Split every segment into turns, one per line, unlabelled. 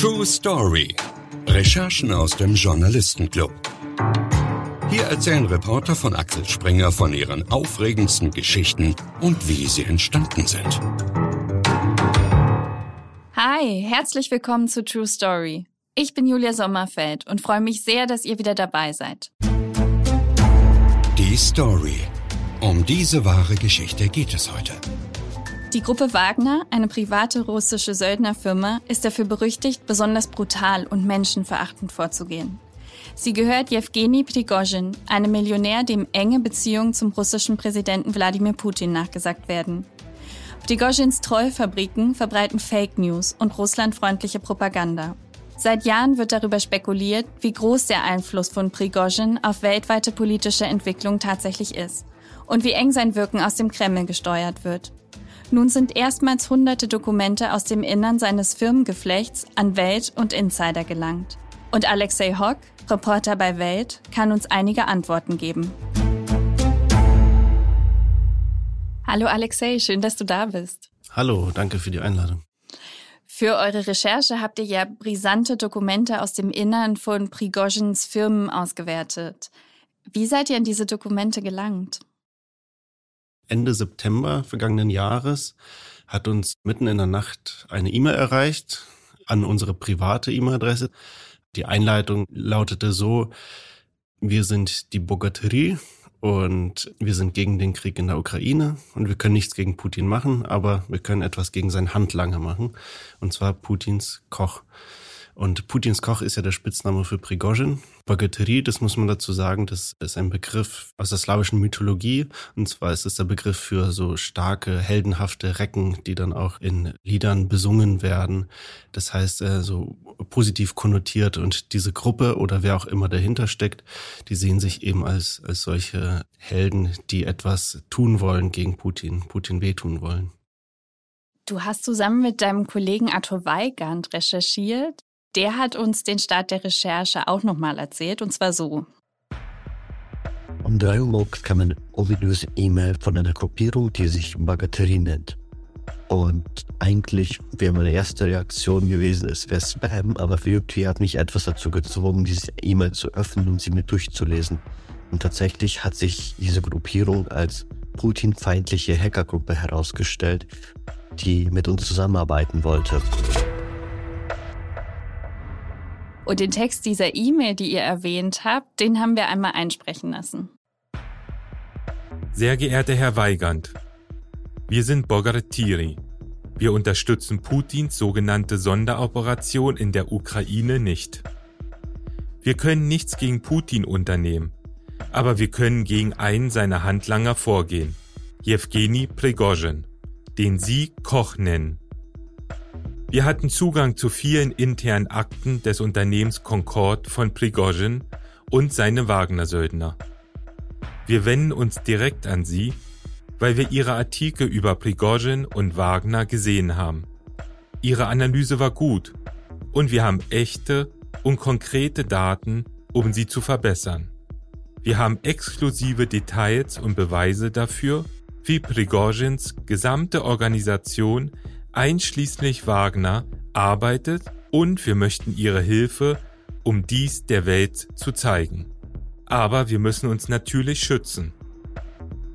True Story. Recherchen aus dem Journalistenclub. Hier erzählen Reporter von Axel Springer von ihren aufregendsten Geschichten und wie sie entstanden sind.
Hi, herzlich willkommen zu True Story. Ich bin Julia Sommerfeld und freue mich sehr, dass ihr wieder dabei seid.
Die Story. Um diese wahre Geschichte geht es heute.
Die Gruppe Wagner, eine private russische Söldnerfirma, ist dafür berüchtigt, besonders brutal und menschenverachtend vorzugehen. Sie gehört Jewgeni Prigozhin, einem Millionär, dem enge Beziehungen zum russischen Präsidenten Wladimir Putin nachgesagt werden. Prigozhins Trollfabriken verbreiten Fake News und russlandfreundliche Propaganda. Seit Jahren wird darüber spekuliert, wie groß der Einfluss von Prigozhin auf weltweite politische Entwicklung tatsächlich ist und wie eng sein Wirken aus dem Kreml gesteuert wird. Nun sind erstmals hunderte Dokumente aus dem Innern seines Firmengeflechts an Welt und Insider gelangt. Und Alexei Hock, Reporter bei Welt, kann uns einige Antworten geben. Hallo Alexei, schön, dass du da bist.
Hallo, danke für die Einladung.
Für eure Recherche habt ihr ja brisante Dokumente aus dem Innern von Prigozhins Firmen ausgewertet. Wie seid ihr an diese Dokumente gelangt?
Ende September vergangenen Jahres hat uns mitten in der Nacht eine E-Mail erreicht an unsere private E-Mail-Adresse. Die Einleitung lautete so, wir sind die Bogaterie und wir sind gegen den Krieg in der Ukraine und wir können nichts gegen Putin machen, aber wir können etwas gegen sein Handlanger machen, und zwar Putins Koch. Und Putins Koch ist ja der Spitzname für Prigozhin. Bagatterie, das muss man dazu sagen, das ist ein Begriff aus der slawischen Mythologie. Und zwar ist es der Begriff für so starke, heldenhafte Recken, die dann auch in Liedern besungen werden. Das heißt, äh, so positiv konnotiert. Und diese Gruppe oder wer auch immer dahinter steckt, die sehen sich eben als, als solche Helden, die etwas tun wollen gegen Putin, Putin wehtun wollen.
Du hast zusammen mit deinem Kollegen Arthur Weigand recherchiert. Der hat uns den Start der Recherche auch nochmal erzählt, und zwar so.
Um drei Uhr morgens kam eine ominöse E-Mail von einer Gruppierung, die sich Bagatterie nennt. Und eigentlich wäre meine erste Reaktion gewesen, es wäre Spam, aber irgendwie hat mich etwas dazu gezwungen, diese E-Mail zu öffnen und sie mir durchzulesen. Und tatsächlich hat sich diese Gruppierung als Putin-feindliche Hackergruppe herausgestellt, die mit uns zusammenarbeiten wollte.
Und den Text dieser E-Mail, die ihr erwähnt habt, den haben wir einmal einsprechen lassen.
Sehr geehrter Herr Weigand, wir sind Bogartiri. Wir unterstützen Putins sogenannte Sonderoperation in der Ukraine nicht. Wir können nichts gegen Putin unternehmen, aber wir können gegen einen seiner Handlanger vorgehen, Jewgeni Prigozhin, den Sie Koch nennen. Wir hatten Zugang zu vielen internen Akten des Unternehmens Concord von Prigozhin und seine Wagner-Söldner. Wir wenden uns direkt an Sie, weil wir Ihre Artikel über Prigozhin und Wagner gesehen haben. Ihre Analyse war gut und wir haben echte und konkrete Daten, um sie zu verbessern. Wir haben exklusive Details und Beweise dafür, wie Prigozhins gesamte Organisation einschließlich Wagner, arbeitet und wir möchten Ihre Hilfe, um dies der Welt zu zeigen. Aber wir müssen uns natürlich schützen.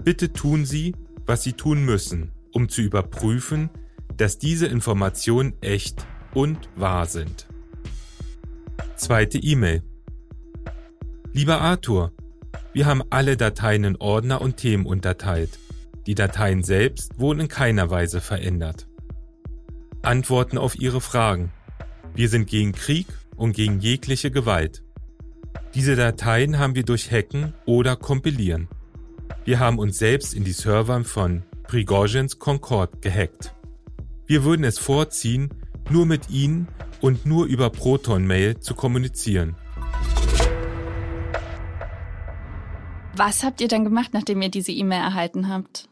Bitte tun Sie, was Sie tun müssen, um zu überprüfen, dass diese Informationen echt und wahr sind. Zweite E-Mail. Lieber Arthur, wir haben alle Dateien in Ordner und Themen unterteilt. Die Dateien selbst wurden in keiner Weise verändert. Antworten auf Ihre Fragen. Wir sind gegen Krieg und gegen jegliche Gewalt. Diese Dateien haben wir durch Hacken oder Kompilieren. Wir haben uns selbst in die Server von Prigozhins Concord gehackt. Wir würden es vorziehen, nur mit Ihnen und nur über Proton Mail zu kommunizieren.
Was habt ihr dann gemacht, nachdem ihr diese E-Mail erhalten habt?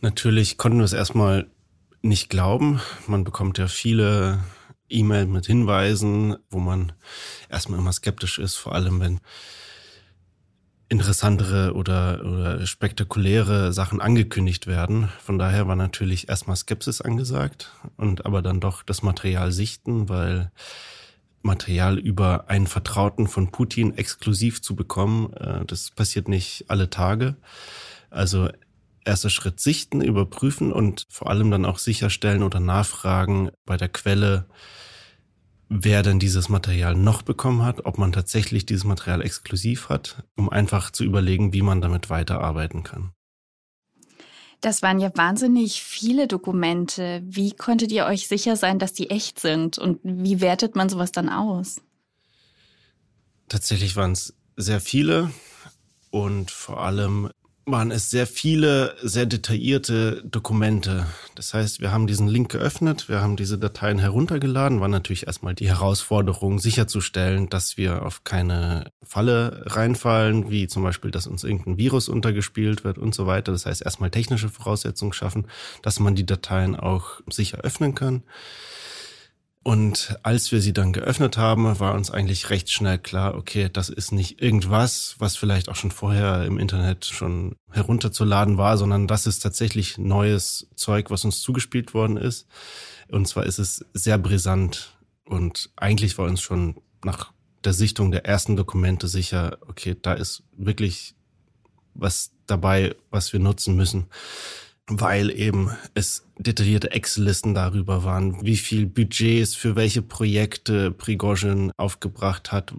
Natürlich konnten wir es erstmal nicht glauben. Man bekommt ja viele E-Mails mit Hinweisen, wo man erstmal immer skeptisch ist, vor allem wenn interessantere oder, oder spektakuläre Sachen angekündigt werden. Von daher war natürlich erstmal Skepsis angesagt und aber dann doch das Material sichten, weil Material über einen Vertrauten von Putin exklusiv zu bekommen, äh, das passiert nicht alle Tage. Also erster Schritt sichten, überprüfen und vor allem dann auch sicherstellen oder nachfragen bei der Quelle, wer denn dieses Material noch bekommen hat, ob man tatsächlich dieses Material exklusiv hat, um einfach zu überlegen, wie man damit weiterarbeiten kann.
Das waren ja wahnsinnig viele Dokumente. Wie konntet ihr euch sicher sein, dass die echt sind? Und wie wertet man sowas dann aus?
Tatsächlich waren es sehr viele und vor allem waren es sehr viele, sehr detaillierte Dokumente. Das heißt, wir haben diesen Link geöffnet, wir haben diese Dateien heruntergeladen, war natürlich erstmal die Herausforderung, sicherzustellen, dass wir auf keine Falle reinfallen, wie zum Beispiel, dass uns irgendein Virus untergespielt wird und so weiter. Das heißt, erstmal technische Voraussetzungen schaffen, dass man die Dateien auch sicher öffnen kann. Und als wir sie dann geöffnet haben, war uns eigentlich recht schnell klar, okay, das ist nicht irgendwas, was vielleicht auch schon vorher im Internet schon herunterzuladen war, sondern das ist tatsächlich neues Zeug, was uns zugespielt worden ist. Und zwar ist es sehr brisant. Und eigentlich war uns schon nach der Sichtung der ersten Dokumente sicher, okay, da ist wirklich was dabei, was wir nutzen müssen weil eben es detaillierte Excel-Listen darüber waren, wie viel Budgets für welche Projekte Prigozhin aufgebracht hat,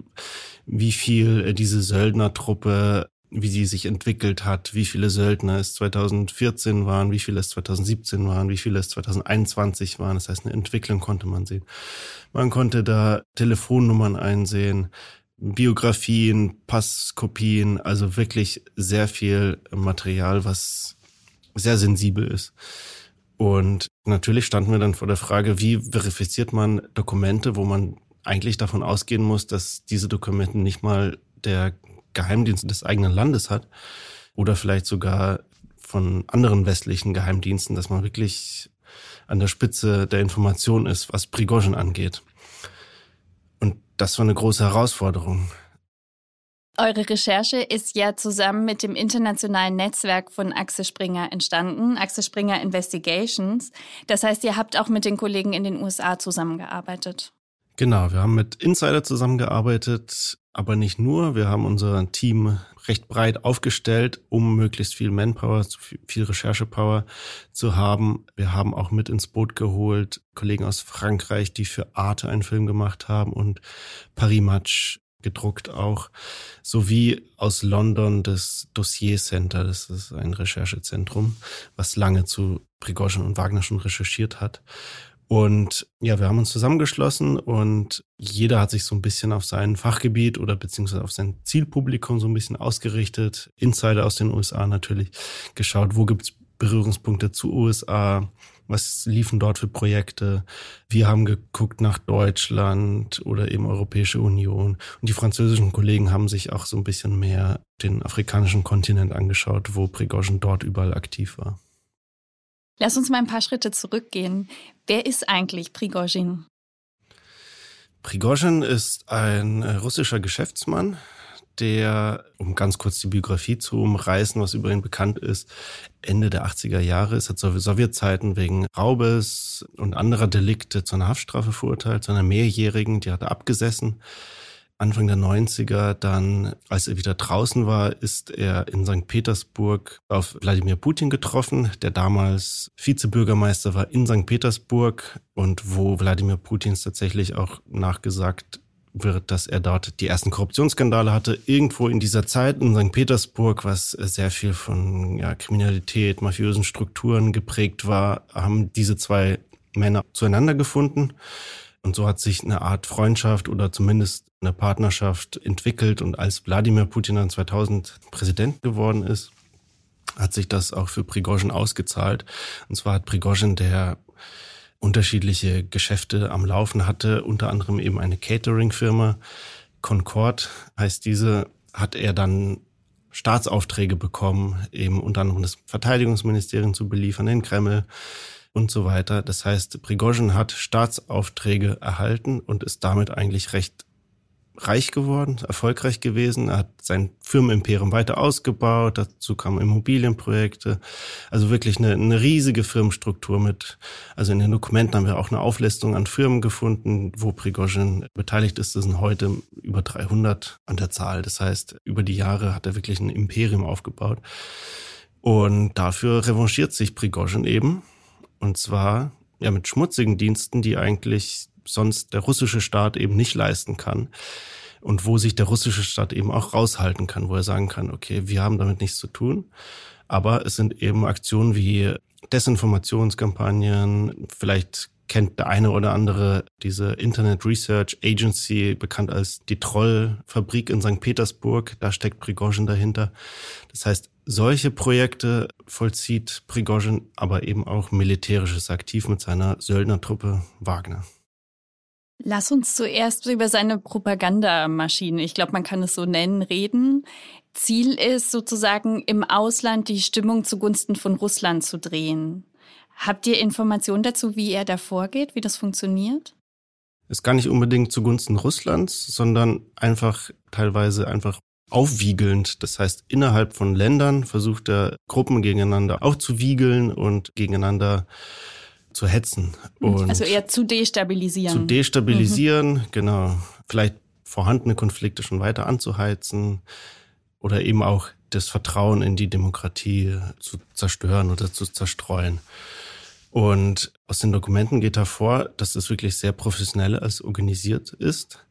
wie viel diese Söldnertruppe, wie sie sich entwickelt hat, wie viele Söldner es 2014 waren, wie viele es 2017 waren, wie viele es 2021 waren. Das heißt, eine Entwicklung konnte man sehen. Man konnte da Telefonnummern einsehen, Biografien, Passkopien, also wirklich sehr viel Material, was sehr sensibel ist. Und natürlich standen wir dann vor der Frage, wie verifiziert man Dokumente, wo man eigentlich davon ausgehen muss, dass diese Dokumente nicht mal der Geheimdienst des eigenen Landes hat oder vielleicht sogar von anderen westlichen Geheimdiensten, dass man wirklich an der Spitze der Information ist, was Prigozhin angeht. Und das war eine große Herausforderung.
Eure Recherche ist ja zusammen mit dem internationalen Netzwerk von Axel Springer entstanden, Axel Springer Investigations. Das heißt, ihr habt auch mit den Kollegen in den USA zusammengearbeitet.
Genau, wir haben mit Insider zusammengearbeitet, aber nicht nur. Wir haben unser Team recht breit aufgestellt, um möglichst viel Manpower, viel Recherchepower zu haben. Wir haben auch mit ins Boot geholt Kollegen aus Frankreich, die für Arte einen Film gemacht haben und Paris Match gedruckt auch, sowie aus London das Dossier Center, das ist ein Recherchezentrum, was lange zu Prigozhin und Wagner schon recherchiert hat. Und ja, wir haben uns zusammengeschlossen und jeder hat sich so ein bisschen auf sein Fachgebiet oder beziehungsweise auf sein Zielpublikum so ein bisschen ausgerichtet. Insider aus den USA natürlich geschaut, wo gibt's Berührungspunkte zu USA, was liefen dort für Projekte? Wir haben geguckt nach Deutschland oder eben Europäische Union. Und die französischen Kollegen haben sich auch so ein bisschen mehr den afrikanischen Kontinent angeschaut, wo Prigozhin dort überall aktiv war.
Lass uns mal ein paar Schritte zurückgehen. Wer ist eigentlich Prigozhin?
Prigozhin ist ein russischer Geschäftsmann, der, um ganz kurz die Biografie zu umreißen, was über ihn bekannt ist, Ende der 80er Jahre ist er zur Sowjetzeiten wegen Raubes und anderer Delikte zu einer Haftstrafe verurteilt, zu einer mehrjährigen, die hat er abgesessen. Anfang der 90er, dann, als er wieder draußen war, ist er in St. Petersburg auf Wladimir Putin getroffen, der damals Vizebürgermeister war in St. Petersburg und wo Wladimir Putin tatsächlich auch nachgesagt wird, dass er dort die ersten Korruptionsskandale hatte. Irgendwo in dieser Zeit in St. Petersburg, was sehr viel von ja, Kriminalität, mafiösen Strukturen geprägt war, haben diese zwei Männer zueinander gefunden. Und so hat sich eine Art Freundschaft oder zumindest eine Partnerschaft entwickelt. Und als Wladimir Putin dann 2000 Präsident geworden ist, hat sich das auch für Prigozhin ausgezahlt. Und zwar hat Prigozhin, der unterschiedliche Geschäfte am Laufen hatte, unter anderem eben eine Catering-Firma. Concord heißt diese, hat er dann Staatsaufträge bekommen, eben unter anderem das Verteidigungsministerium zu beliefern, den Kreml und so weiter. Das heißt, Prigozhin hat Staatsaufträge erhalten und ist damit eigentlich recht reich geworden, erfolgreich gewesen. Er hat sein Firmenimperium weiter ausgebaut. Dazu kamen Immobilienprojekte. Also wirklich eine, eine riesige Firmenstruktur mit, also in den Dokumenten haben wir auch eine Auflistung an Firmen gefunden, wo Prigozhin beteiligt ist. Das sind heute über 300 an der Zahl. Das heißt, über die Jahre hat er wirklich ein Imperium aufgebaut. Und dafür revanchiert sich Prigozhin eben. Und zwar ja mit schmutzigen Diensten, die eigentlich sonst der russische Staat eben nicht leisten kann. Und wo sich der russische Staat eben auch raushalten kann, wo er sagen kann, okay, wir haben damit nichts zu tun. Aber es sind eben Aktionen wie Desinformationskampagnen, vielleicht kennt der eine oder andere diese Internet Research Agency, bekannt als die Trollfabrik in St. Petersburg. Da steckt Prigozhin dahinter. Das heißt, solche Projekte vollzieht Prigozhin, aber eben auch militärisches aktiv mit seiner Söldnertruppe Wagner.
Lass uns zuerst über seine Propagandamaschine, ich glaube, man kann es so nennen, reden. Ziel ist sozusagen im Ausland die Stimmung zugunsten von Russland zu drehen. Habt ihr Informationen dazu, wie er da vorgeht, wie das funktioniert?
Ist gar nicht unbedingt zugunsten Russlands, sondern einfach teilweise einfach aufwiegelnd. Das heißt, innerhalb von Ländern versucht er Gruppen gegeneinander aufzuwiegeln und gegeneinander zu hetzen.
Und also eher zu destabilisieren.
Zu destabilisieren, mhm. genau. Vielleicht vorhandene Konflikte schon weiter anzuheizen oder eben auch das Vertrauen in die Demokratie zu zerstören oder zu zerstreuen. Und aus den Dokumenten geht hervor, dass es wirklich sehr professionell als organisiert ist.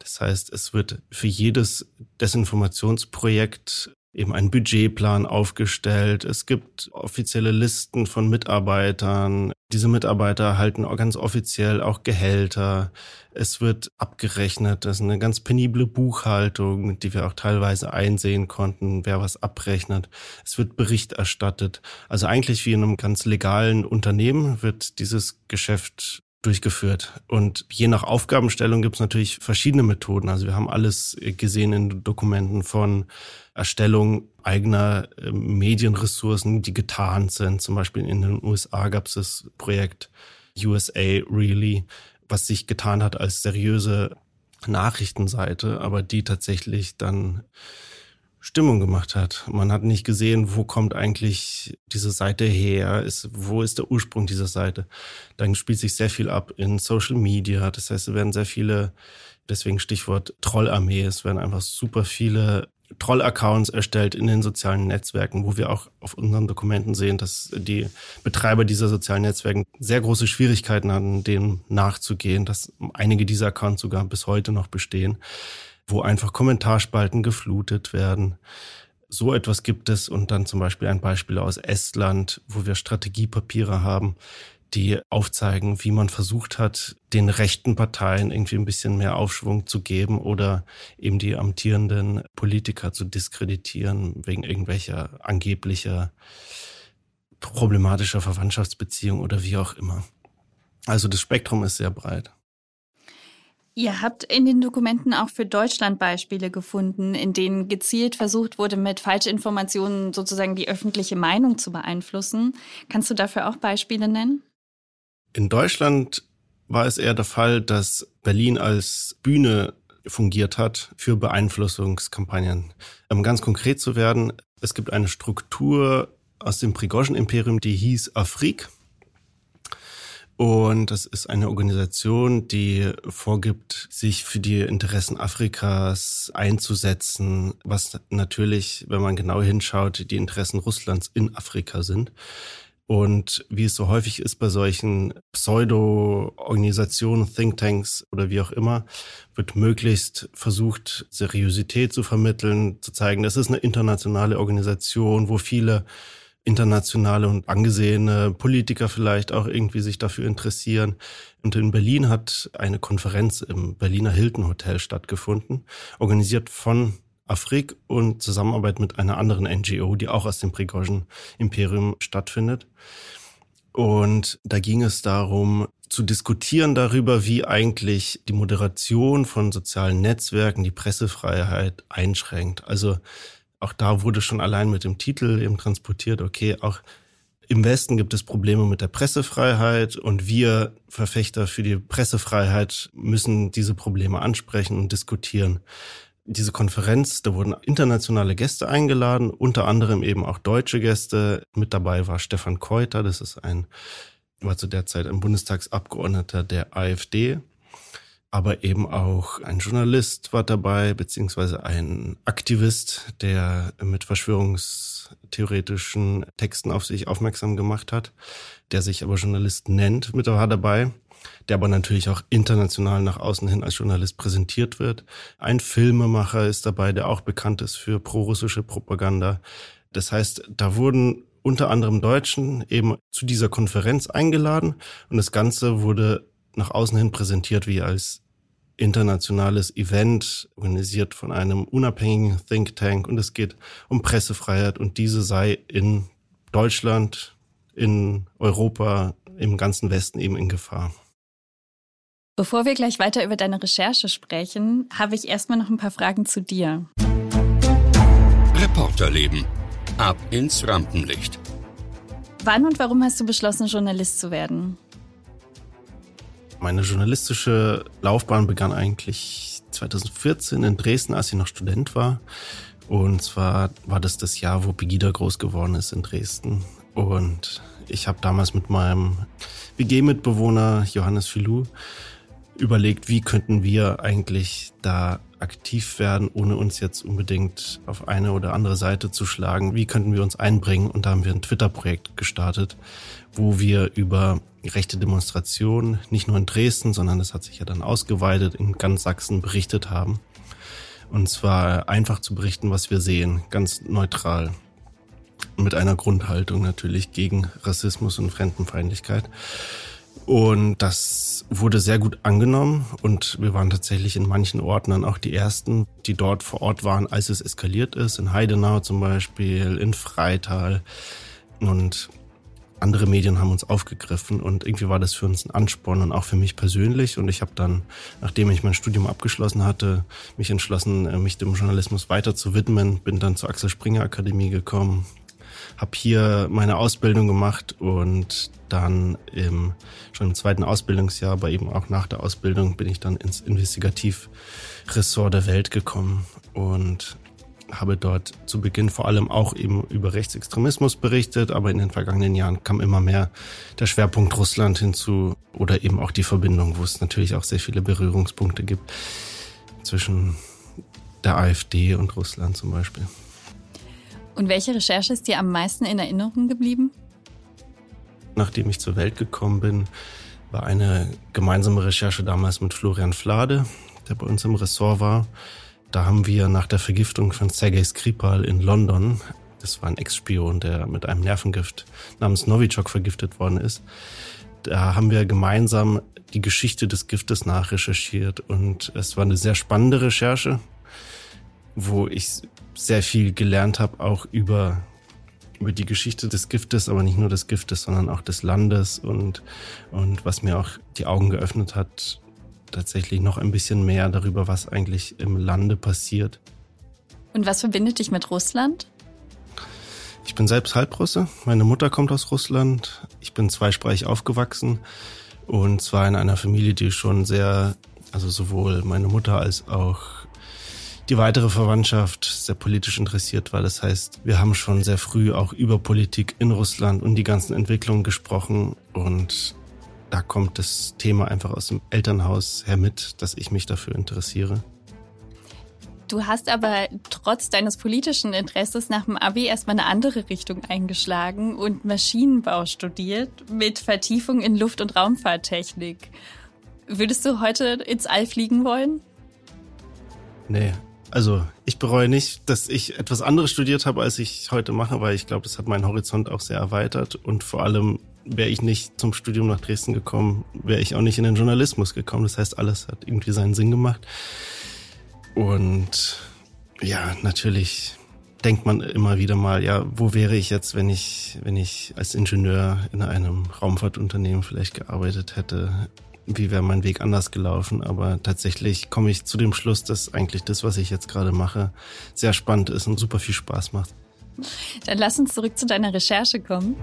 Das heißt, es wird für jedes Desinformationsprojekt eben ein Budgetplan aufgestellt. Es gibt offizielle Listen von Mitarbeitern. Diese Mitarbeiter erhalten ganz offiziell auch Gehälter. Es wird abgerechnet. Das ist eine ganz penible Buchhaltung, die wir auch teilweise einsehen konnten, wer was abrechnet. Es wird Bericht erstattet. Also eigentlich wie in einem ganz legalen Unternehmen wird dieses Geschäft durchgeführt. Und je nach Aufgabenstellung gibt es natürlich verschiedene Methoden. Also wir haben alles gesehen in Dokumenten von Erstellung eigener ähm, Medienressourcen, die getarnt sind. Zum Beispiel in den USA gab es das Projekt USA Really, was sich getan hat als seriöse Nachrichtenseite, aber die tatsächlich dann Stimmung gemacht hat. Man hat nicht gesehen, wo kommt eigentlich diese Seite her, ist, wo ist der Ursprung dieser Seite. Dann spielt sich sehr viel ab in Social Media. Das heißt, es werden sehr viele, deswegen Stichwort Trollarmee, es werden einfach super viele Troll-Accounts erstellt in den sozialen Netzwerken, wo wir auch auf unseren Dokumenten sehen, dass die Betreiber dieser sozialen Netzwerke sehr große Schwierigkeiten hatten, dem nachzugehen, dass einige dieser Accounts sogar bis heute noch bestehen wo einfach Kommentarspalten geflutet werden. So etwas gibt es und dann zum Beispiel ein Beispiel aus Estland, wo wir Strategiepapiere haben, die aufzeigen, wie man versucht hat, den rechten Parteien irgendwie ein bisschen mehr Aufschwung zu geben oder eben die amtierenden Politiker zu diskreditieren wegen irgendwelcher angeblicher problematischer Verwandtschaftsbeziehungen oder wie auch immer. Also das Spektrum ist sehr breit.
Ihr habt in den Dokumenten auch für Deutschland Beispiele gefunden, in denen gezielt versucht wurde, mit Falschinformationen sozusagen die öffentliche Meinung zu beeinflussen. Kannst du dafür auch Beispiele nennen?
In Deutschland war es eher der Fall, dass Berlin als Bühne fungiert hat für Beeinflussungskampagnen. Um ganz konkret zu werden, es gibt eine Struktur aus dem Prigozhin-Imperium, die hieß Afrik. Und das ist eine Organisation, die vorgibt, sich für die Interessen Afrikas einzusetzen, was natürlich, wenn man genau hinschaut, die Interessen Russlands in Afrika sind. Und wie es so häufig ist bei solchen Pseudo-Organisationen, Thinktanks oder wie auch immer, wird möglichst versucht, Seriosität zu vermitteln, zu zeigen, das ist eine internationale Organisation, wo viele internationale und angesehene Politiker vielleicht auch irgendwie sich dafür interessieren. Und in Berlin hat eine Konferenz im Berliner Hilton Hotel stattgefunden, organisiert von Afrik und Zusammenarbeit mit einer anderen NGO, die auch aus dem Prigozhin Imperium stattfindet. Und da ging es darum, zu diskutieren darüber, wie eigentlich die Moderation von sozialen Netzwerken die Pressefreiheit einschränkt. Also auch da wurde schon allein mit dem Titel eben transportiert, okay, auch im Westen gibt es Probleme mit der Pressefreiheit und wir Verfechter für die Pressefreiheit müssen diese Probleme ansprechen und diskutieren. Diese Konferenz, da wurden internationale Gäste eingeladen, unter anderem eben auch deutsche Gäste. Mit dabei war Stefan Keuter, das ist ein, war zu der Zeit ein Bundestagsabgeordneter der AfD aber eben auch ein Journalist war dabei, beziehungsweise ein Aktivist, der mit verschwörungstheoretischen Texten auf sich aufmerksam gemacht hat, der sich aber Journalist nennt, mit war dabei, der aber natürlich auch international nach außen hin als Journalist präsentiert wird. Ein Filmemacher ist dabei, der auch bekannt ist für prorussische Propaganda. Das heißt, da wurden unter anderem Deutschen eben zu dieser Konferenz eingeladen und das Ganze wurde nach außen hin präsentiert wie als internationales Event, organisiert von einem unabhängigen Think Tank und es geht um Pressefreiheit und diese sei in Deutschland, in Europa, im ganzen Westen eben in Gefahr.
Bevor wir gleich weiter über deine Recherche sprechen, habe ich erstmal noch ein paar Fragen zu dir.
Reporterleben. Ab ins Rampenlicht.
Wann und warum hast du beschlossen, Journalist zu werden?
Meine journalistische Laufbahn begann eigentlich 2014 in Dresden, als ich noch Student war. Und zwar war das das Jahr, wo Pegida groß geworden ist in Dresden. Und ich habe damals mit meinem WG-Mitbewohner Johannes Filou überlegt, wie könnten wir eigentlich da aktiv werden, ohne uns jetzt unbedingt auf eine oder andere Seite zu schlagen. Wie könnten wir uns einbringen? Und da haben wir ein Twitter-Projekt gestartet, wo wir über rechte Demonstrationen, nicht nur in Dresden, sondern das hat sich ja dann ausgeweitet, in ganz Sachsen berichtet haben. Und zwar einfach zu berichten, was wir sehen, ganz neutral. Mit einer Grundhaltung natürlich gegen Rassismus und Fremdenfeindlichkeit. Und das wurde sehr gut angenommen und wir waren tatsächlich in manchen Orten dann auch die ersten, die dort vor Ort waren, als es eskaliert ist. In Heidenau zum Beispiel, in Freital. Und andere Medien haben uns aufgegriffen und irgendwie war das für uns ein Ansporn und auch für mich persönlich. Und ich habe dann, nachdem ich mein Studium abgeschlossen hatte, mich entschlossen, äh, mich dem Journalismus weiter zu widmen. Bin dann zur Axel Springer Akademie gekommen, habe hier meine Ausbildung gemacht und dann im, schon im zweiten Ausbildungsjahr, aber eben auch nach der Ausbildung bin ich dann ins Investigativ-Ressort der Welt gekommen und habe dort zu Beginn vor allem auch eben über Rechtsextremismus berichtet, aber in den vergangenen Jahren kam immer mehr der Schwerpunkt Russland hinzu oder eben auch die Verbindung, wo es natürlich auch sehr viele Berührungspunkte gibt zwischen der AfD und Russland zum Beispiel.
Und welche Recherche ist dir am meisten in Erinnerung geblieben?
Nachdem ich zur Welt gekommen bin, war eine gemeinsame Recherche damals mit Florian Flade, der bei uns im Ressort war. Da haben wir nach der Vergiftung von Sergei Skripal in London, das war ein Ex-Spion, der mit einem Nervengift namens Novichok vergiftet worden ist, da haben wir gemeinsam die Geschichte des Giftes nachrecherchiert und es war eine sehr spannende Recherche, wo ich sehr viel gelernt habe, auch über, über die Geschichte des Giftes, aber nicht nur des Giftes, sondern auch des Landes und, und was mir auch die Augen geöffnet hat, tatsächlich noch ein bisschen mehr darüber, was eigentlich im Lande passiert.
Und was verbindet dich mit Russland?
Ich bin selbst Halbrusse. Meine Mutter kommt aus Russland. Ich bin zweisprachig aufgewachsen und zwar in einer Familie, die schon sehr, also sowohl meine Mutter als auch die weitere Verwandtschaft sehr politisch interessiert war. Das heißt, wir haben schon sehr früh auch über Politik in Russland und die ganzen Entwicklungen gesprochen und da kommt das Thema einfach aus dem Elternhaus her mit, dass ich mich dafür interessiere.
Du hast aber trotz deines politischen Interesses nach dem Abi erstmal eine andere Richtung eingeschlagen und Maschinenbau studiert mit Vertiefung in Luft- und Raumfahrttechnik. Würdest du heute ins All fliegen wollen?
Nee. Also ich bereue nicht, dass ich etwas anderes studiert habe, als ich heute mache, weil ich glaube, das hat meinen Horizont auch sehr erweitert und vor allem wäre ich nicht zum Studium nach Dresden gekommen, wäre ich auch nicht in den Journalismus gekommen. Das heißt, alles hat irgendwie seinen Sinn gemacht. Und ja, natürlich denkt man immer wieder mal, ja, wo wäre ich jetzt, wenn ich, wenn ich als Ingenieur in einem Raumfahrtunternehmen vielleicht gearbeitet hätte? wie wäre mein Weg anders gelaufen. Aber tatsächlich komme ich zu dem Schluss, dass eigentlich das, was ich jetzt gerade mache, sehr spannend ist und super viel Spaß macht.
Dann lass uns zurück zu deiner Recherche kommen.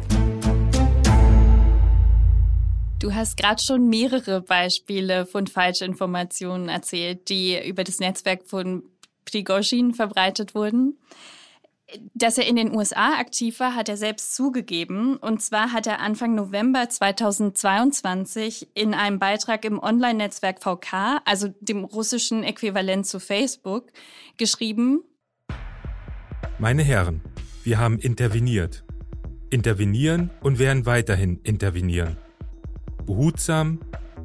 Du hast gerade schon mehrere Beispiele von falschen Informationen erzählt, die über das Netzwerk von Prigozhin verbreitet wurden. Dass er in den USA aktiv war, hat er selbst zugegeben. Und zwar hat er Anfang November 2022 in einem Beitrag im Online-Netzwerk VK, also dem russischen Äquivalent zu Facebook, geschrieben.
Meine Herren, wir haben interveniert. Intervenieren und werden weiterhin intervenieren. Behutsam,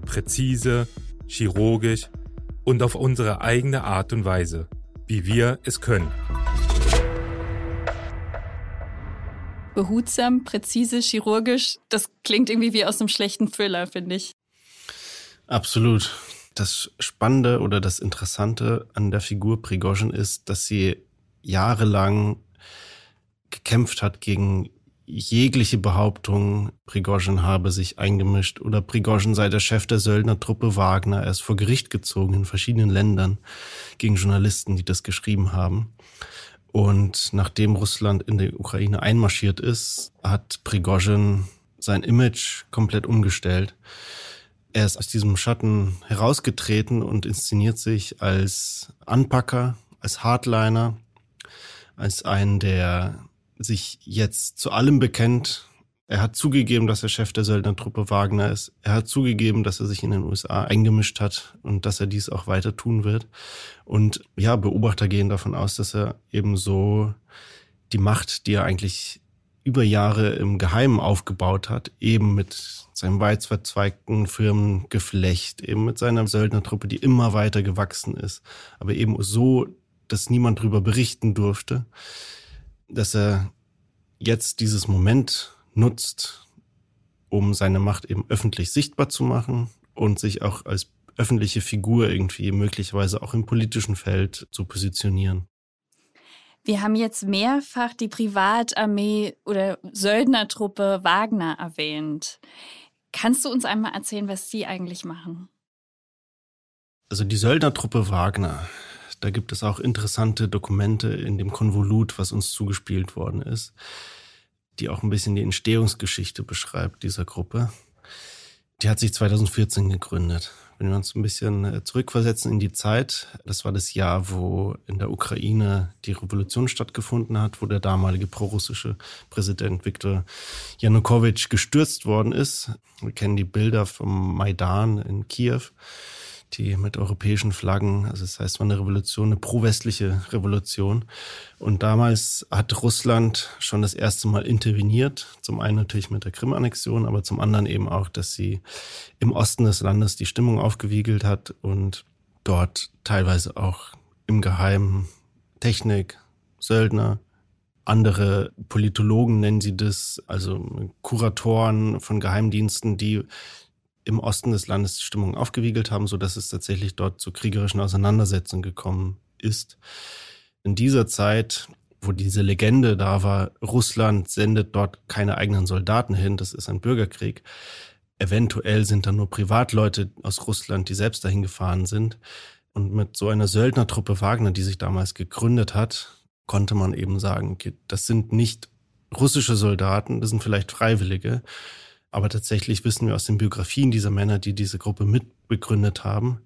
präzise, chirurgisch und auf unsere eigene Art und Weise, wie wir es können.
Behutsam, präzise, chirurgisch. Das klingt irgendwie wie aus einem schlechten Thriller, finde ich.
Absolut. Das Spannende oder das Interessante an der Figur Prigozhin ist, dass sie jahrelang gekämpft hat gegen jegliche Behauptung, Prigozhin habe sich eingemischt oder Prigozhin sei der Chef der Söldnertruppe Wagner. Er ist vor Gericht gezogen in verschiedenen Ländern gegen Journalisten, die das geschrieben haben. Und nachdem Russland in die Ukraine einmarschiert ist, hat Prigozhin sein Image komplett umgestellt. Er ist aus diesem Schatten herausgetreten und inszeniert sich als Anpacker, als Hardliner, als einen, der sich jetzt zu allem bekennt, er hat zugegeben, dass er Chef der Söldnertruppe Wagner ist. Er hat zugegeben, dass er sich in den USA eingemischt hat und dass er dies auch weiter tun wird. Und ja, Beobachter gehen davon aus, dass er eben so die Macht, die er eigentlich über Jahre im Geheimen aufgebaut hat, eben mit seinem weit verzweigten Firmengeflecht, eben mit seiner Söldnertruppe, die immer weiter gewachsen ist, aber eben so, dass niemand drüber berichten durfte, dass er jetzt dieses Moment nutzt, um seine Macht eben öffentlich sichtbar zu machen und sich auch als öffentliche Figur irgendwie möglicherweise auch im politischen Feld zu positionieren.
Wir haben jetzt mehrfach die Privatarmee oder Söldnertruppe Wagner erwähnt. Kannst du uns einmal erzählen, was die eigentlich machen?
Also die Söldnertruppe Wagner, da gibt es auch interessante Dokumente in dem Konvolut, was uns zugespielt worden ist die auch ein bisschen die Entstehungsgeschichte beschreibt dieser Gruppe. Die hat sich 2014 gegründet. Wenn wir uns ein bisschen äh, zurückversetzen in die Zeit, das war das Jahr, wo in der Ukraine die Revolution stattgefunden hat, wo der damalige prorussische Präsident Viktor Janukowitsch gestürzt worden ist. Wir kennen die Bilder vom Maidan in Kiew die mit europäischen Flaggen, also das heißt, war eine Revolution, eine pro-westliche Revolution. Und damals hat Russland schon das erste Mal interveniert. Zum einen natürlich mit der Krim-Annexion, aber zum anderen eben auch, dass sie im Osten des Landes die Stimmung aufgewiegelt hat und dort teilweise auch im Geheimen Technik, Söldner, andere Politologen nennen sie das, also Kuratoren von Geheimdiensten, die im Osten des Landes die Stimmung aufgewiegelt haben, so dass es tatsächlich dort zu kriegerischen Auseinandersetzungen gekommen ist. In dieser Zeit, wo diese Legende da war, Russland sendet dort keine eigenen Soldaten hin, das ist ein Bürgerkrieg. Eventuell sind da nur Privatleute aus Russland, die selbst dahin gefahren sind. Und mit so einer Söldnertruppe Wagner, die sich damals gegründet hat, konnte man eben sagen, okay, das sind nicht russische Soldaten, das sind vielleicht Freiwillige, aber tatsächlich wissen wir aus den Biografien dieser Männer, die diese Gruppe mitbegründet haben,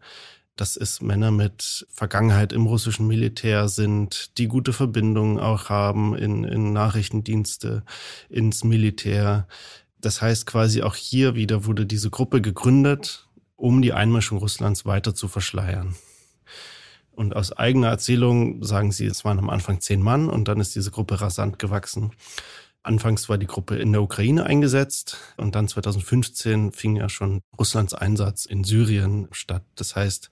dass es Männer mit Vergangenheit im russischen Militär sind, die gute Verbindungen auch haben in, in Nachrichtendienste, ins Militär. Das heißt quasi auch hier wieder wurde diese Gruppe gegründet, um die Einmischung Russlands weiter zu verschleiern. Und aus eigener Erzählung sagen sie, es waren am Anfang zehn Mann und dann ist diese Gruppe rasant gewachsen. Anfangs war die Gruppe in der Ukraine eingesetzt und dann 2015 fing ja schon Russlands Einsatz in Syrien statt. Das heißt,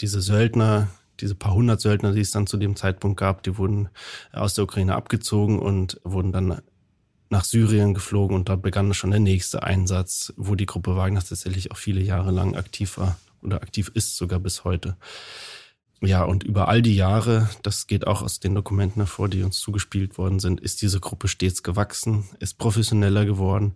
diese Söldner, diese paar hundert Söldner, die es dann zu dem Zeitpunkt gab, die wurden aus der Ukraine abgezogen und wurden dann nach Syrien geflogen und da begann schon der nächste Einsatz, wo die Gruppe Wagner tatsächlich auch viele Jahre lang aktiv war oder aktiv ist sogar bis heute. Ja, und über all die Jahre, das geht auch aus den Dokumenten hervor, die uns zugespielt worden sind, ist diese Gruppe stets gewachsen, ist professioneller geworden,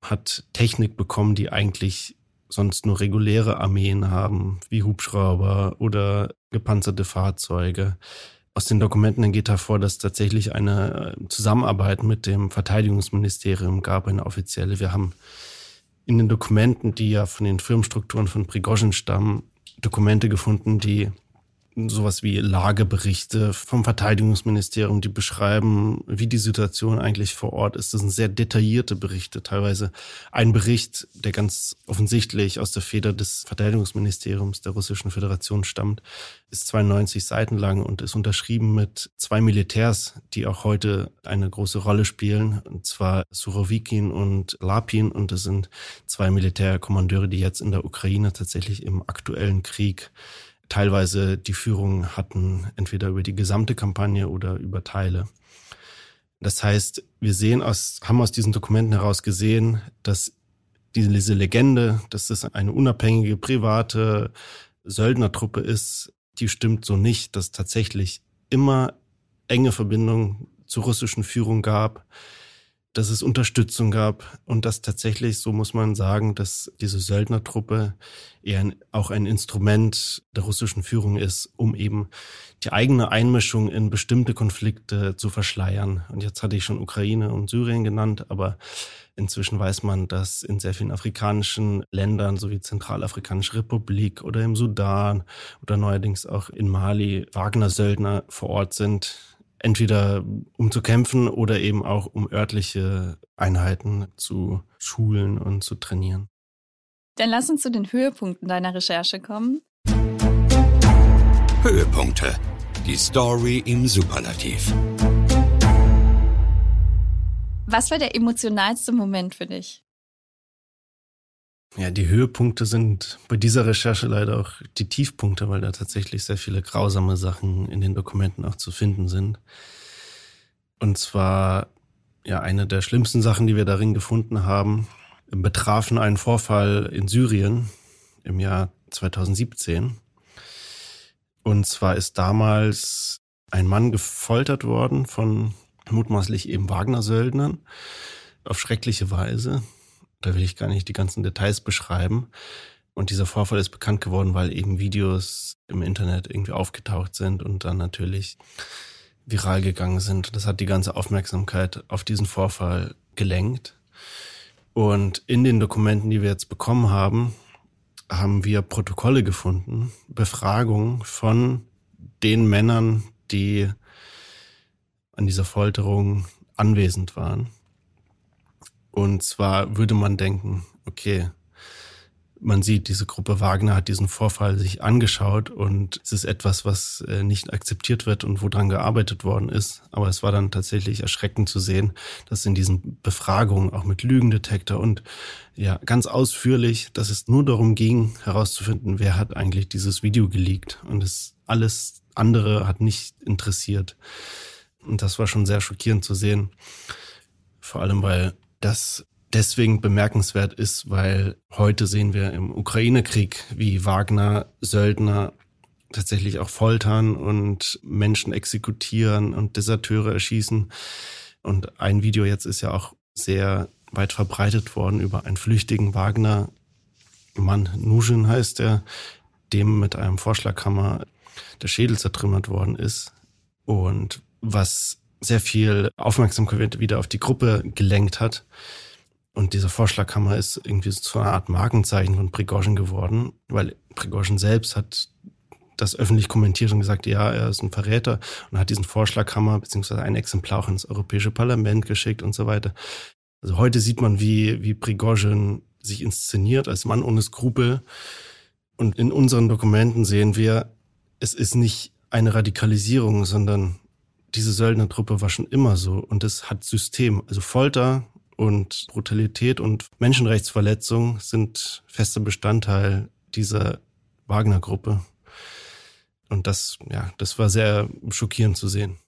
hat Technik bekommen, die eigentlich sonst nur reguläre Armeen haben, wie Hubschrauber oder gepanzerte Fahrzeuge. Aus den Dokumenten geht hervor, dass tatsächlich eine äh, Zusammenarbeit mit dem Verteidigungsministerium gab, eine offizielle. Wir haben in den Dokumenten, die ja von den Firmenstrukturen von Prigozhin stammen, Dokumente gefunden, die sowas wie Lageberichte vom Verteidigungsministerium, die beschreiben, wie die Situation eigentlich vor Ort ist. Das sind sehr detaillierte Berichte, teilweise ein Bericht, der ganz offensichtlich aus der Feder des Verteidigungsministeriums der Russischen Föderation stammt, ist 92 Seiten lang und ist unterschrieben mit zwei Militärs, die auch heute eine große Rolle spielen, und zwar Surovikin und Lapin und das sind zwei Militärkommandeure, die jetzt in der Ukraine tatsächlich im aktuellen Krieg teilweise die Führung hatten, entweder über die gesamte Kampagne oder über Teile. Das heißt, wir sehen aus, haben aus diesen Dokumenten heraus gesehen, dass diese Legende, dass es eine unabhängige private Söldnertruppe ist, die stimmt so nicht, dass tatsächlich immer enge Verbindungen zur russischen Führung gab, dass es Unterstützung gab und dass tatsächlich, so muss man sagen, dass diese Söldnertruppe eher ein, auch ein Instrument der russischen Führung ist, um eben die eigene Einmischung in bestimmte Konflikte zu verschleiern. Und jetzt hatte ich schon Ukraine und Syrien genannt, aber inzwischen weiß man, dass in sehr vielen afrikanischen Ländern, so wie Zentralafrikanische Republik oder im Sudan oder neuerdings auch in Mali Wagner-Söldner vor Ort sind, entweder um zu kämpfen oder eben auch um örtliche Einheiten zu schulen und zu trainieren.
Dann lass uns zu den Höhepunkten deiner Recherche kommen.
Höhepunkte. Die Story im Superlativ.
Was war der emotionalste Moment für dich?
Ja, die Höhepunkte sind bei dieser Recherche leider auch die Tiefpunkte, weil da tatsächlich sehr viele grausame Sachen in den Dokumenten auch zu finden sind. Und zwar, ja, eine der schlimmsten Sachen, die wir darin gefunden haben, betrafen einen Vorfall in Syrien im Jahr 2017. Und zwar ist damals ein Mann gefoltert worden von mutmaßlich eben Wagner-Söldnern auf schreckliche Weise. Da will ich gar nicht die ganzen Details beschreiben. Und dieser Vorfall ist bekannt geworden, weil eben Videos im Internet irgendwie aufgetaucht sind und dann natürlich viral gegangen sind. Das hat die ganze Aufmerksamkeit auf diesen Vorfall gelenkt. Und in den Dokumenten, die wir jetzt bekommen haben, haben wir Protokolle gefunden, Befragungen von den Männern, die an dieser Folterung anwesend waren. Und zwar würde man denken, okay, man sieht, diese Gruppe Wagner hat diesen Vorfall sich angeschaut und es ist etwas, was äh, nicht akzeptiert wird und woran gearbeitet worden ist. Aber es war dann tatsächlich erschreckend zu sehen, dass in diesen Befragungen auch mit Lügendetektor und ja, ganz ausführlich, dass es nur darum ging, herauszufinden, wer hat eigentlich dieses Video geleakt und es alles andere hat nicht interessiert. Und das war schon sehr schockierend zu sehen. Vor allem, weil das deswegen bemerkenswert ist, weil heute sehen wir im Ukraine-Krieg, wie Wagner Söldner tatsächlich auch foltern und Menschen exekutieren und Deserteure erschießen. Und ein Video jetzt ist ja auch sehr weit verbreitet worden über einen flüchtigen Wagner Mann, Nujin heißt er, dem mit einem Vorschlaghammer der Schädel zertrümmert worden ist. Und was sehr viel Aufmerksamkeit wieder auf die Gruppe gelenkt hat. Und dieser Vorschlaghammer ist irgendwie zu einer Art Markenzeichen von Prigozhin geworden, weil Prigozhin selbst hat das öffentlich kommentiert und gesagt, ja, er ist ein Verräter und hat diesen Vorschlaghammer beziehungsweise ein Exemplar auch ins Europäische Parlament geschickt und so weiter. Also heute sieht man, wie, wie Prigozhin sich inszeniert als Mann ohne Skrupel. Und in unseren Dokumenten sehen wir, es ist nicht eine Radikalisierung, sondern diese Söldnertruppe war schon immer so und es hat System. Also Folter und Brutalität und Menschenrechtsverletzung sind fester Bestandteil dieser Wagner-Gruppe. Und das, ja, das war sehr schockierend zu sehen.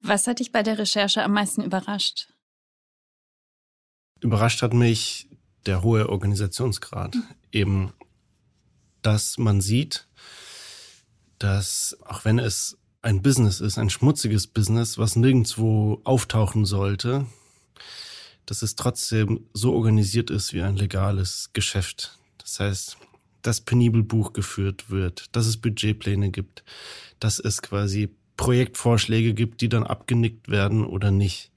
Was hat dich bei der Recherche am meisten überrascht?
Überrascht hat mich der hohe Organisationsgrad. Mhm. Eben, dass man sieht, dass auch wenn es ein Business ist, ein schmutziges Business, was nirgendwo auftauchen sollte, dass es trotzdem so organisiert ist wie ein legales Geschäft. Das heißt, dass penibel Buch geführt wird, dass es Budgetpläne gibt, dass es quasi Projektvorschläge gibt, die dann abgenickt werden oder nicht.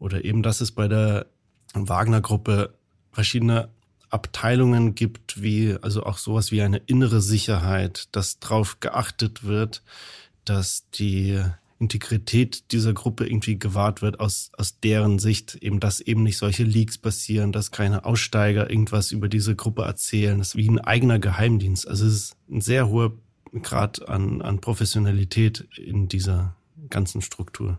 Oder eben, dass es bei der Wagner-Gruppe verschiedene Abteilungen gibt, wie also auch sowas wie eine innere Sicherheit, dass darauf geachtet wird, dass die Integrität dieser Gruppe irgendwie gewahrt wird aus, aus deren Sicht, eben dass eben nicht solche Leaks passieren, dass keine Aussteiger irgendwas über diese Gruppe erzählen. Das ist wie ein eigener Geheimdienst. Also es ist ein sehr hoher Grad an, an Professionalität in dieser ganzen Struktur.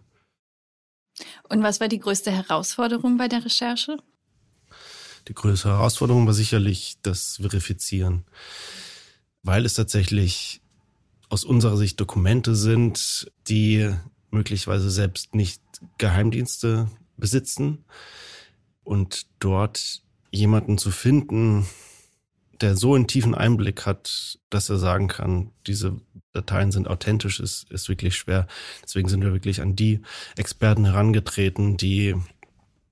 Und was war die größte Herausforderung bei der Recherche?
Die größte Herausforderung war sicherlich das Verifizieren, weil es tatsächlich aus unserer Sicht Dokumente sind, die möglicherweise selbst nicht Geheimdienste besitzen und dort jemanden zu finden, der so einen tiefen Einblick hat, dass er sagen kann, diese Dateien sind authentisch, ist, ist wirklich schwer. Deswegen sind wir wirklich an die Experten herangetreten, die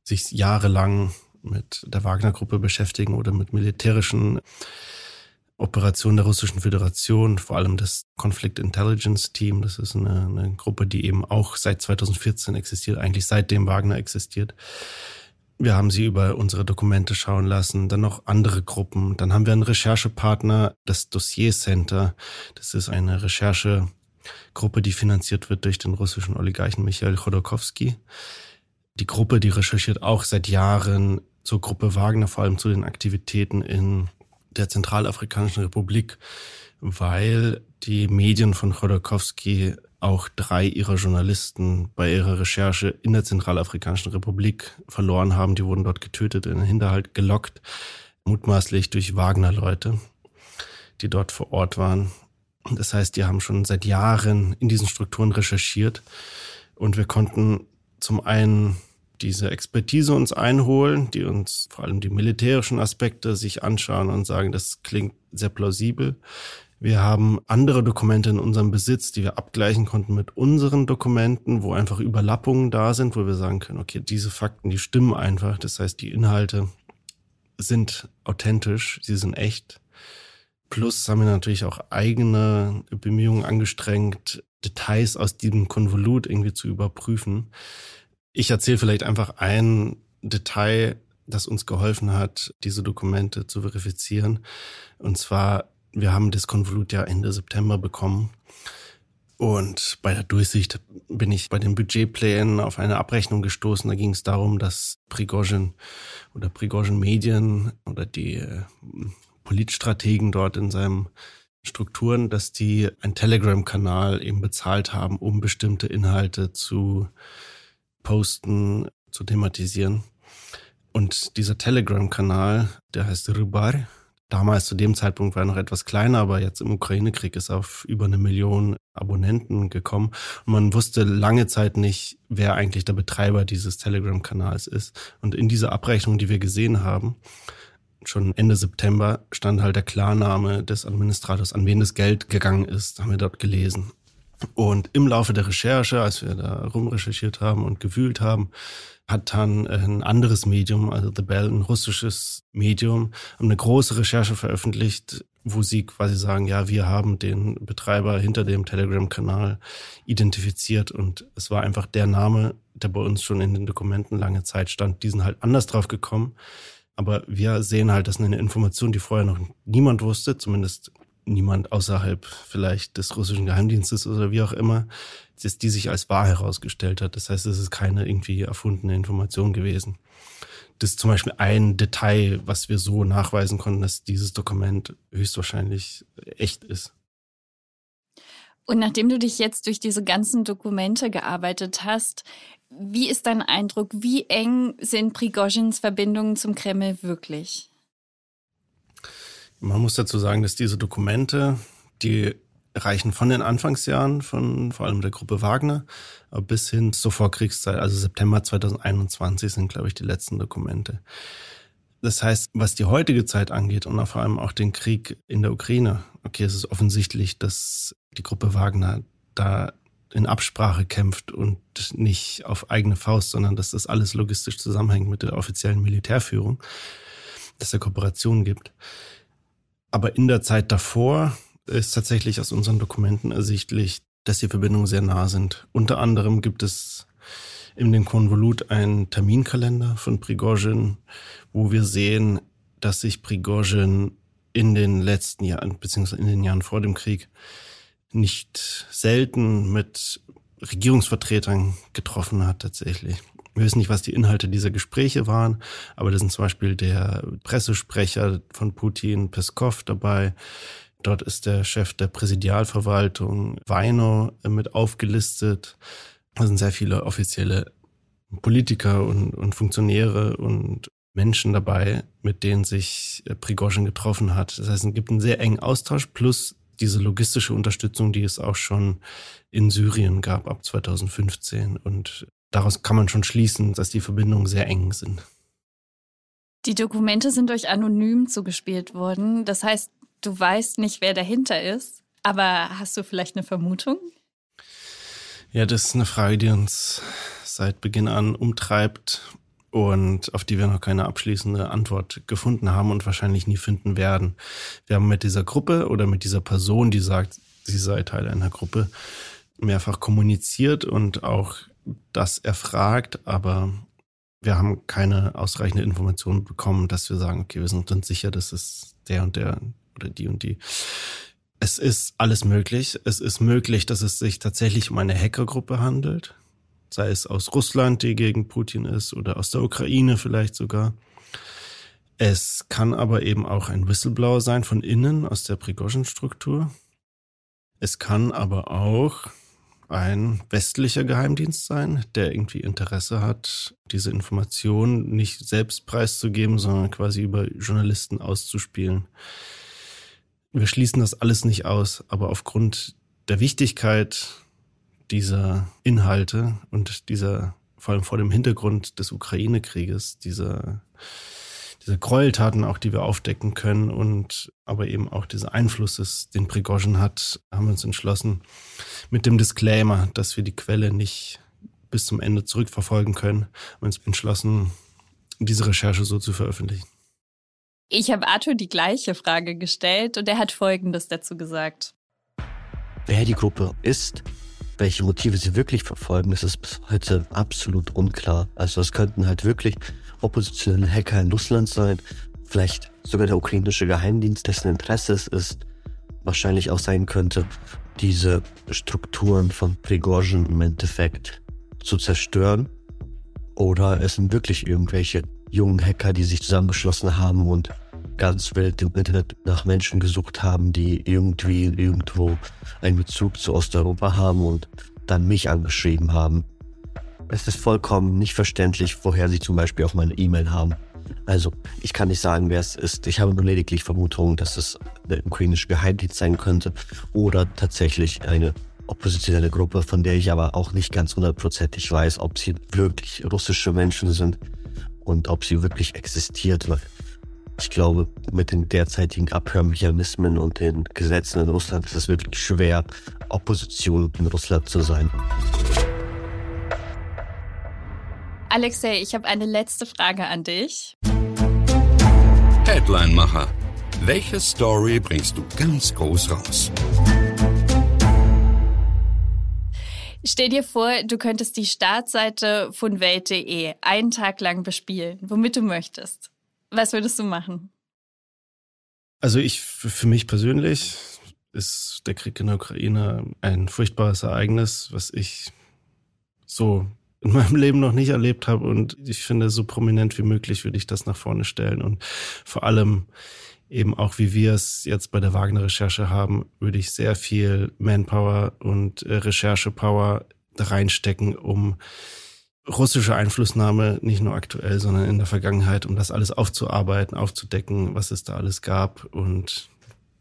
sich jahrelang mit der Wagner-Gruppe beschäftigen oder mit militärischen Operationen der Russischen Föderation, vor allem das Conflict Intelligence Team. Das ist eine, eine Gruppe, die eben auch seit 2014 existiert, eigentlich seitdem Wagner existiert. Wir haben sie über unsere Dokumente schauen lassen, dann noch andere Gruppen. Dann haben wir einen Recherchepartner, das Dossier Center. Das ist eine Recherchegruppe, die finanziert wird durch den russischen Oligarchen Michael Chodorkowski. Die Gruppe, die recherchiert auch seit Jahren zur Gruppe Wagner, vor allem zu den Aktivitäten in der Zentralafrikanischen Republik, weil die Medien von Chodorkowski auch drei ihrer Journalisten bei ihrer Recherche in der Zentralafrikanischen Republik verloren haben. Die wurden dort getötet, in den Hinterhalt gelockt, mutmaßlich durch Wagner-Leute, die dort vor Ort waren. Das heißt, die haben schon seit Jahren in diesen Strukturen recherchiert und wir konnten zum einen diese Expertise uns einholen, die uns vor allem die militärischen Aspekte sich anschauen und sagen, das klingt sehr plausibel. Wir haben andere Dokumente in unserem Besitz, die wir abgleichen konnten mit unseren Dokumenten, wo einfach Überlappungen da sind, wo wir sagen können, okay, diese Fakten, die stimmen einfach. Das heißt, die Inhalte sind authentisch, sie sind echt. Plus haben wir natürlich auch eigene Bemühungen angestrengt, Details aus diesem Konvolut irgendwie zu überprüfen. Ich erzähle vielleicht einfach ein Detail, das uns geholfen hat, diese Dokumente zu verifizieren. Und zwar wir haben das Konvolut ja Ende September bekommen. Und bei der Durchsicht bin ich bei den Budgetplänen auf eine Abrechnung gestoßen. Da ging es darum, dass Prigozhin oder Prigozhin Medien oder die äh, Politstrategen dort in seinem Strukturen, dass die einen Telegram-Kanal eben bezahlt haben, um bestimmte Inhalte zu posten, zu thematisieren. Und dieser Telegram-Kanal, der heißt Rubar, Damals zu dem Zeitpunkt war er noch etwas kleiner, aber jetzt im Ukraine-Krieg ist er auf über eine Million Abonnenten gekommen. Und man wusste lange Zeit nicht, wer eigentlich der Betreiber dieses Telegram-Kanals ist. Und in dieser Abrechnung, die wir gesehen haben, schon Ende September stand halt der Klarname des Administrators, an wen das Geld gegangen ist, haben wir dort gelesen. Und im Laufe der Recherche, als wir da rumrecherchiert haben und gewühlt haben, hat dann ein anderes Medium, also The Bell, ein russisches Medium, eine große Recherche veröffentlicht, wo sie quasi sagen, ja, wir haben den Betreiber hinter dem Telegram-Kanal identifiziert und es war einfach der Name, der bei uns schon in den Dokumenten lange Zeit stand. Die sind halt anders drauf gekommen. Aber wir sehen halt, das ist eine Information, die vorher noch niemand wusste, zumindest niemand außerhalb vielleicht des russischen Geheimdienstes oder wie auch immer, dass die sich als wahr herausgestellt hat. Das heißt, es ist keine irgendwie erfundene Information gewesen. Das ist zum Beispiel ein Detail, was wir so nachweisen konnten, dass dieses Dokument höchstwahrscheinlich echt ist.
Und nachdem du dich jetzt durch diese ganzen Dokumente gearbeitet hast, wie ist dein Eindruck? Wie eng sind Prigozhins Verbindungen zum Kreml wirklich?
Man muss dazu sagen, dass diese Dokumente, die reichen von den Anfangsjahren von vor allem der Gruppe Wagner bis hin zur Vorkriegszeit, also September 2021 sind, glaube ich, die letzten Dokumente. Das heißt, was die heutige Zeit angeht und vor allem auch den Krieg in der Ukraine, okay, es ist offensichtlich, dass die Gruppe Wagner da in Absprache kämpft und nicht auf eigene Faust, sondern dass das alles logistisch zusammenhängt mit der offiziellen Militärführung, dass es da Kooperationen gibt. Aber in der Zeit davor ist tatsächlich aus unseren Dokumenten ersichtlich, dass die Verbindungen sehr nah sind. Unter anderem gibt es in dem Konvolut einen Terminkalender von Prigozhin, wo wir sehen, dass sich Prigozhin in den letzten Jahren, beziehungsweise in den Jahren vor dem Krieg, nicht selten mit Regierungsvertretern getroffen hat tatsächlich. Wir wissen nicht, was die Inhalte dieser Gespräche waren, aber da sind zum Beispiel der Pressesprecher von Putin, Peskov, dabei. Dort ist der Chef der Präsidialverwaltung, Weino, mit aufgelistet. Da sind sehr viele offizielle Politiker und, und Funktionäre und Menschen dabei, mit denen sich Prigozhin getroffen hat. Das heißt, es gibt einen sehr engen Austausch plus diese logistische Unterstützung, die es auch schon in Syrien gab ab 2015. Und daraus kann man schon schließen, dass die Verbindungen sehr eng sind.
Die Dokumente sind euch anonym zugespielt worden. Das heißt, du weißt nicht, wer dahinter ist. Aber hast du vielleicht eine Vermutung?
Ja, das ist eine Frage, die uns seit Beginn an umtreibt und auf die wir noch keine abschließende Antwort gefunden haben und wahrscheinlich nie finden werden. Wir haben mit dieser Gruppe oder mit dieser Person, die sagt, sie sei Teil einer Gruppe, mehrfach kommuniziert und auch das erfragt, aber wir haben keine ausreichende Information bekommen, dass wir sagen, okay, wir sind uns sicher, dass es der und der oder die und die. Es ist alles möglich. Es ist möglich, dass es sich tatsächlich um eine Hackergruppe handelt sei es aus Russland, die gegen Putin ist, oder aus der Ukraine vielleicht sogar. Es kann aber eben auch ein Whistleblower sein von innen aus der Prigozhin-Struktur. Es kann aber auch ein westlicher Geheimdienst sein, der irgendwie Interesse hat, diese Information nicht selbst preiszugeben, sondern quasi über Journalisten auszuspielen. Wir schließen das alles nicht aus, aber aufgrund der Wichtigkeit dieser Inhalte und dieser, vor allem vor dem Hintergrund des Ukraine-Krieges, dieser, diese Gräueltaten auch, die wir aufdecken können und aber eben auch diese Einflusses, den Prigozhin hat, haben wir uns entschlossen, mit dem Disclaimer, dass wir die Quelle nicht bis zum Ende zurückverfolgen können, haben uns entschlossen, diese Recherche so zu veröffentlichen.
Ich habe Arthur die gleiche Frage gestellt und er hat Folgendes dazu gesagt.
Wer die Gruppe ist, welche Motive sie wirklich verfolgen, das ist bis heute absolut unklar. Also es könnten halt wirklich oppositionelle Hacker in Russland sein, vielleicht sogar der ukrainische Geheimdienst, dessen Interesse es ist, wahrscheinlich auch sein könnte, diese Strukturen von Prigozhin im Endeffekt zu zerstören. Oder es sind wirklich irgendwelche jungen Hacker, die sich zusammengeschlossen haben und ganz wild im Internet nach Menschen gesucht haben, die irgendwie irgendwo einen Bezug zu Osteuropa haben und dann mich angeschrieben haben. Es ist vollkommen nicht verständlich, woher sie zum Beispiel auch meine E-Mail haben. Also, ich kann nicht sagen, wer es ist. Ich habe nur lediglich Vermutungen, dass es der ukrainische Geheimdienst sein könnte oder tatsächlich eine oppositionelle Gruppe, von der ich aber auch nicht ganz hundertprozentig weiß, ob sie wirklich russische Menschen sind und ob sie wirklich existiert, ich glaube, mit den derzeitigen Abhörmechanismen und den Gesetzen in Russland ist es wirklich schwer, Opposition in Russland zu sein.
Alexei, ich habe eine letzte Frage an dich.
Headline-Macher. Welche Story bringst du ganz groß raus?
Stell dir vor, du könntest die Startseite von Welt.de einen Tag lang bespielen, womit du möchtest. Was würdest du machen?
Also ich, für mich persönlich ist der Krieg in der Ukraine ein furchtbares Ereignis, was ich so in meinem Leben noch nicht erlebt habe. Und ich finde, so prominent wie möglich würde ich das nach vorne stellen. Und vor allem eben auch, wie wir es jetzt bei der Wagner-Recherche haben, würde ich sehr viel Manpower und äh, Recherchepower da reinstecken, um russische Einflussnahme, nicht nur aktuell, sondern in der Vergangenheit, um das alles aufzuarbeiten, aufzudecken, was es da alles gab. Und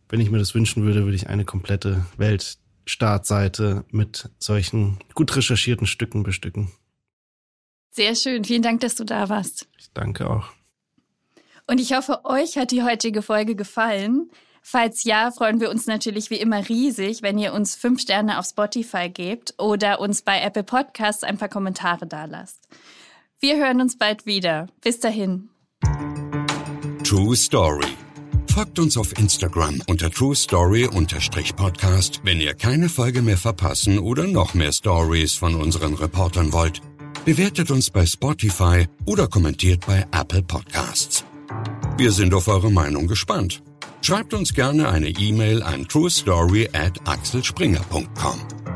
wenn ich mir das wünschen würde, würde ich eine komplette Weltstartseite mit solchen gut recherchierten Stücken bestücken.
Sehr schön. Vielen Dank, dass du da warst.
Ich danke auch.
Und ich hoffe, euch hat die heutige Folge gefallen. Falls ja, freuen wir uns natürlich wie immer riesig, wenn ihr uns fünf Sterne auf Spotify gebt oder uns bei Apple Podcasts ein paar Kommentare dalasst. Wir hören uns bald wieder. Bis dahin.
True Story. Folgt uns auf Instagram unter True Story-Podcast, wenn ihr keine Folge mehr verpassen oder noch mehr Stories von unseren Reportern wollt. Bewertet uns bei Spotify oder kommentiert bei Apple Podcasts. Wir sind auf eure Meinung gespannt. Schreibt uns gerne eine E-Mail an truestory at axelspringer.com.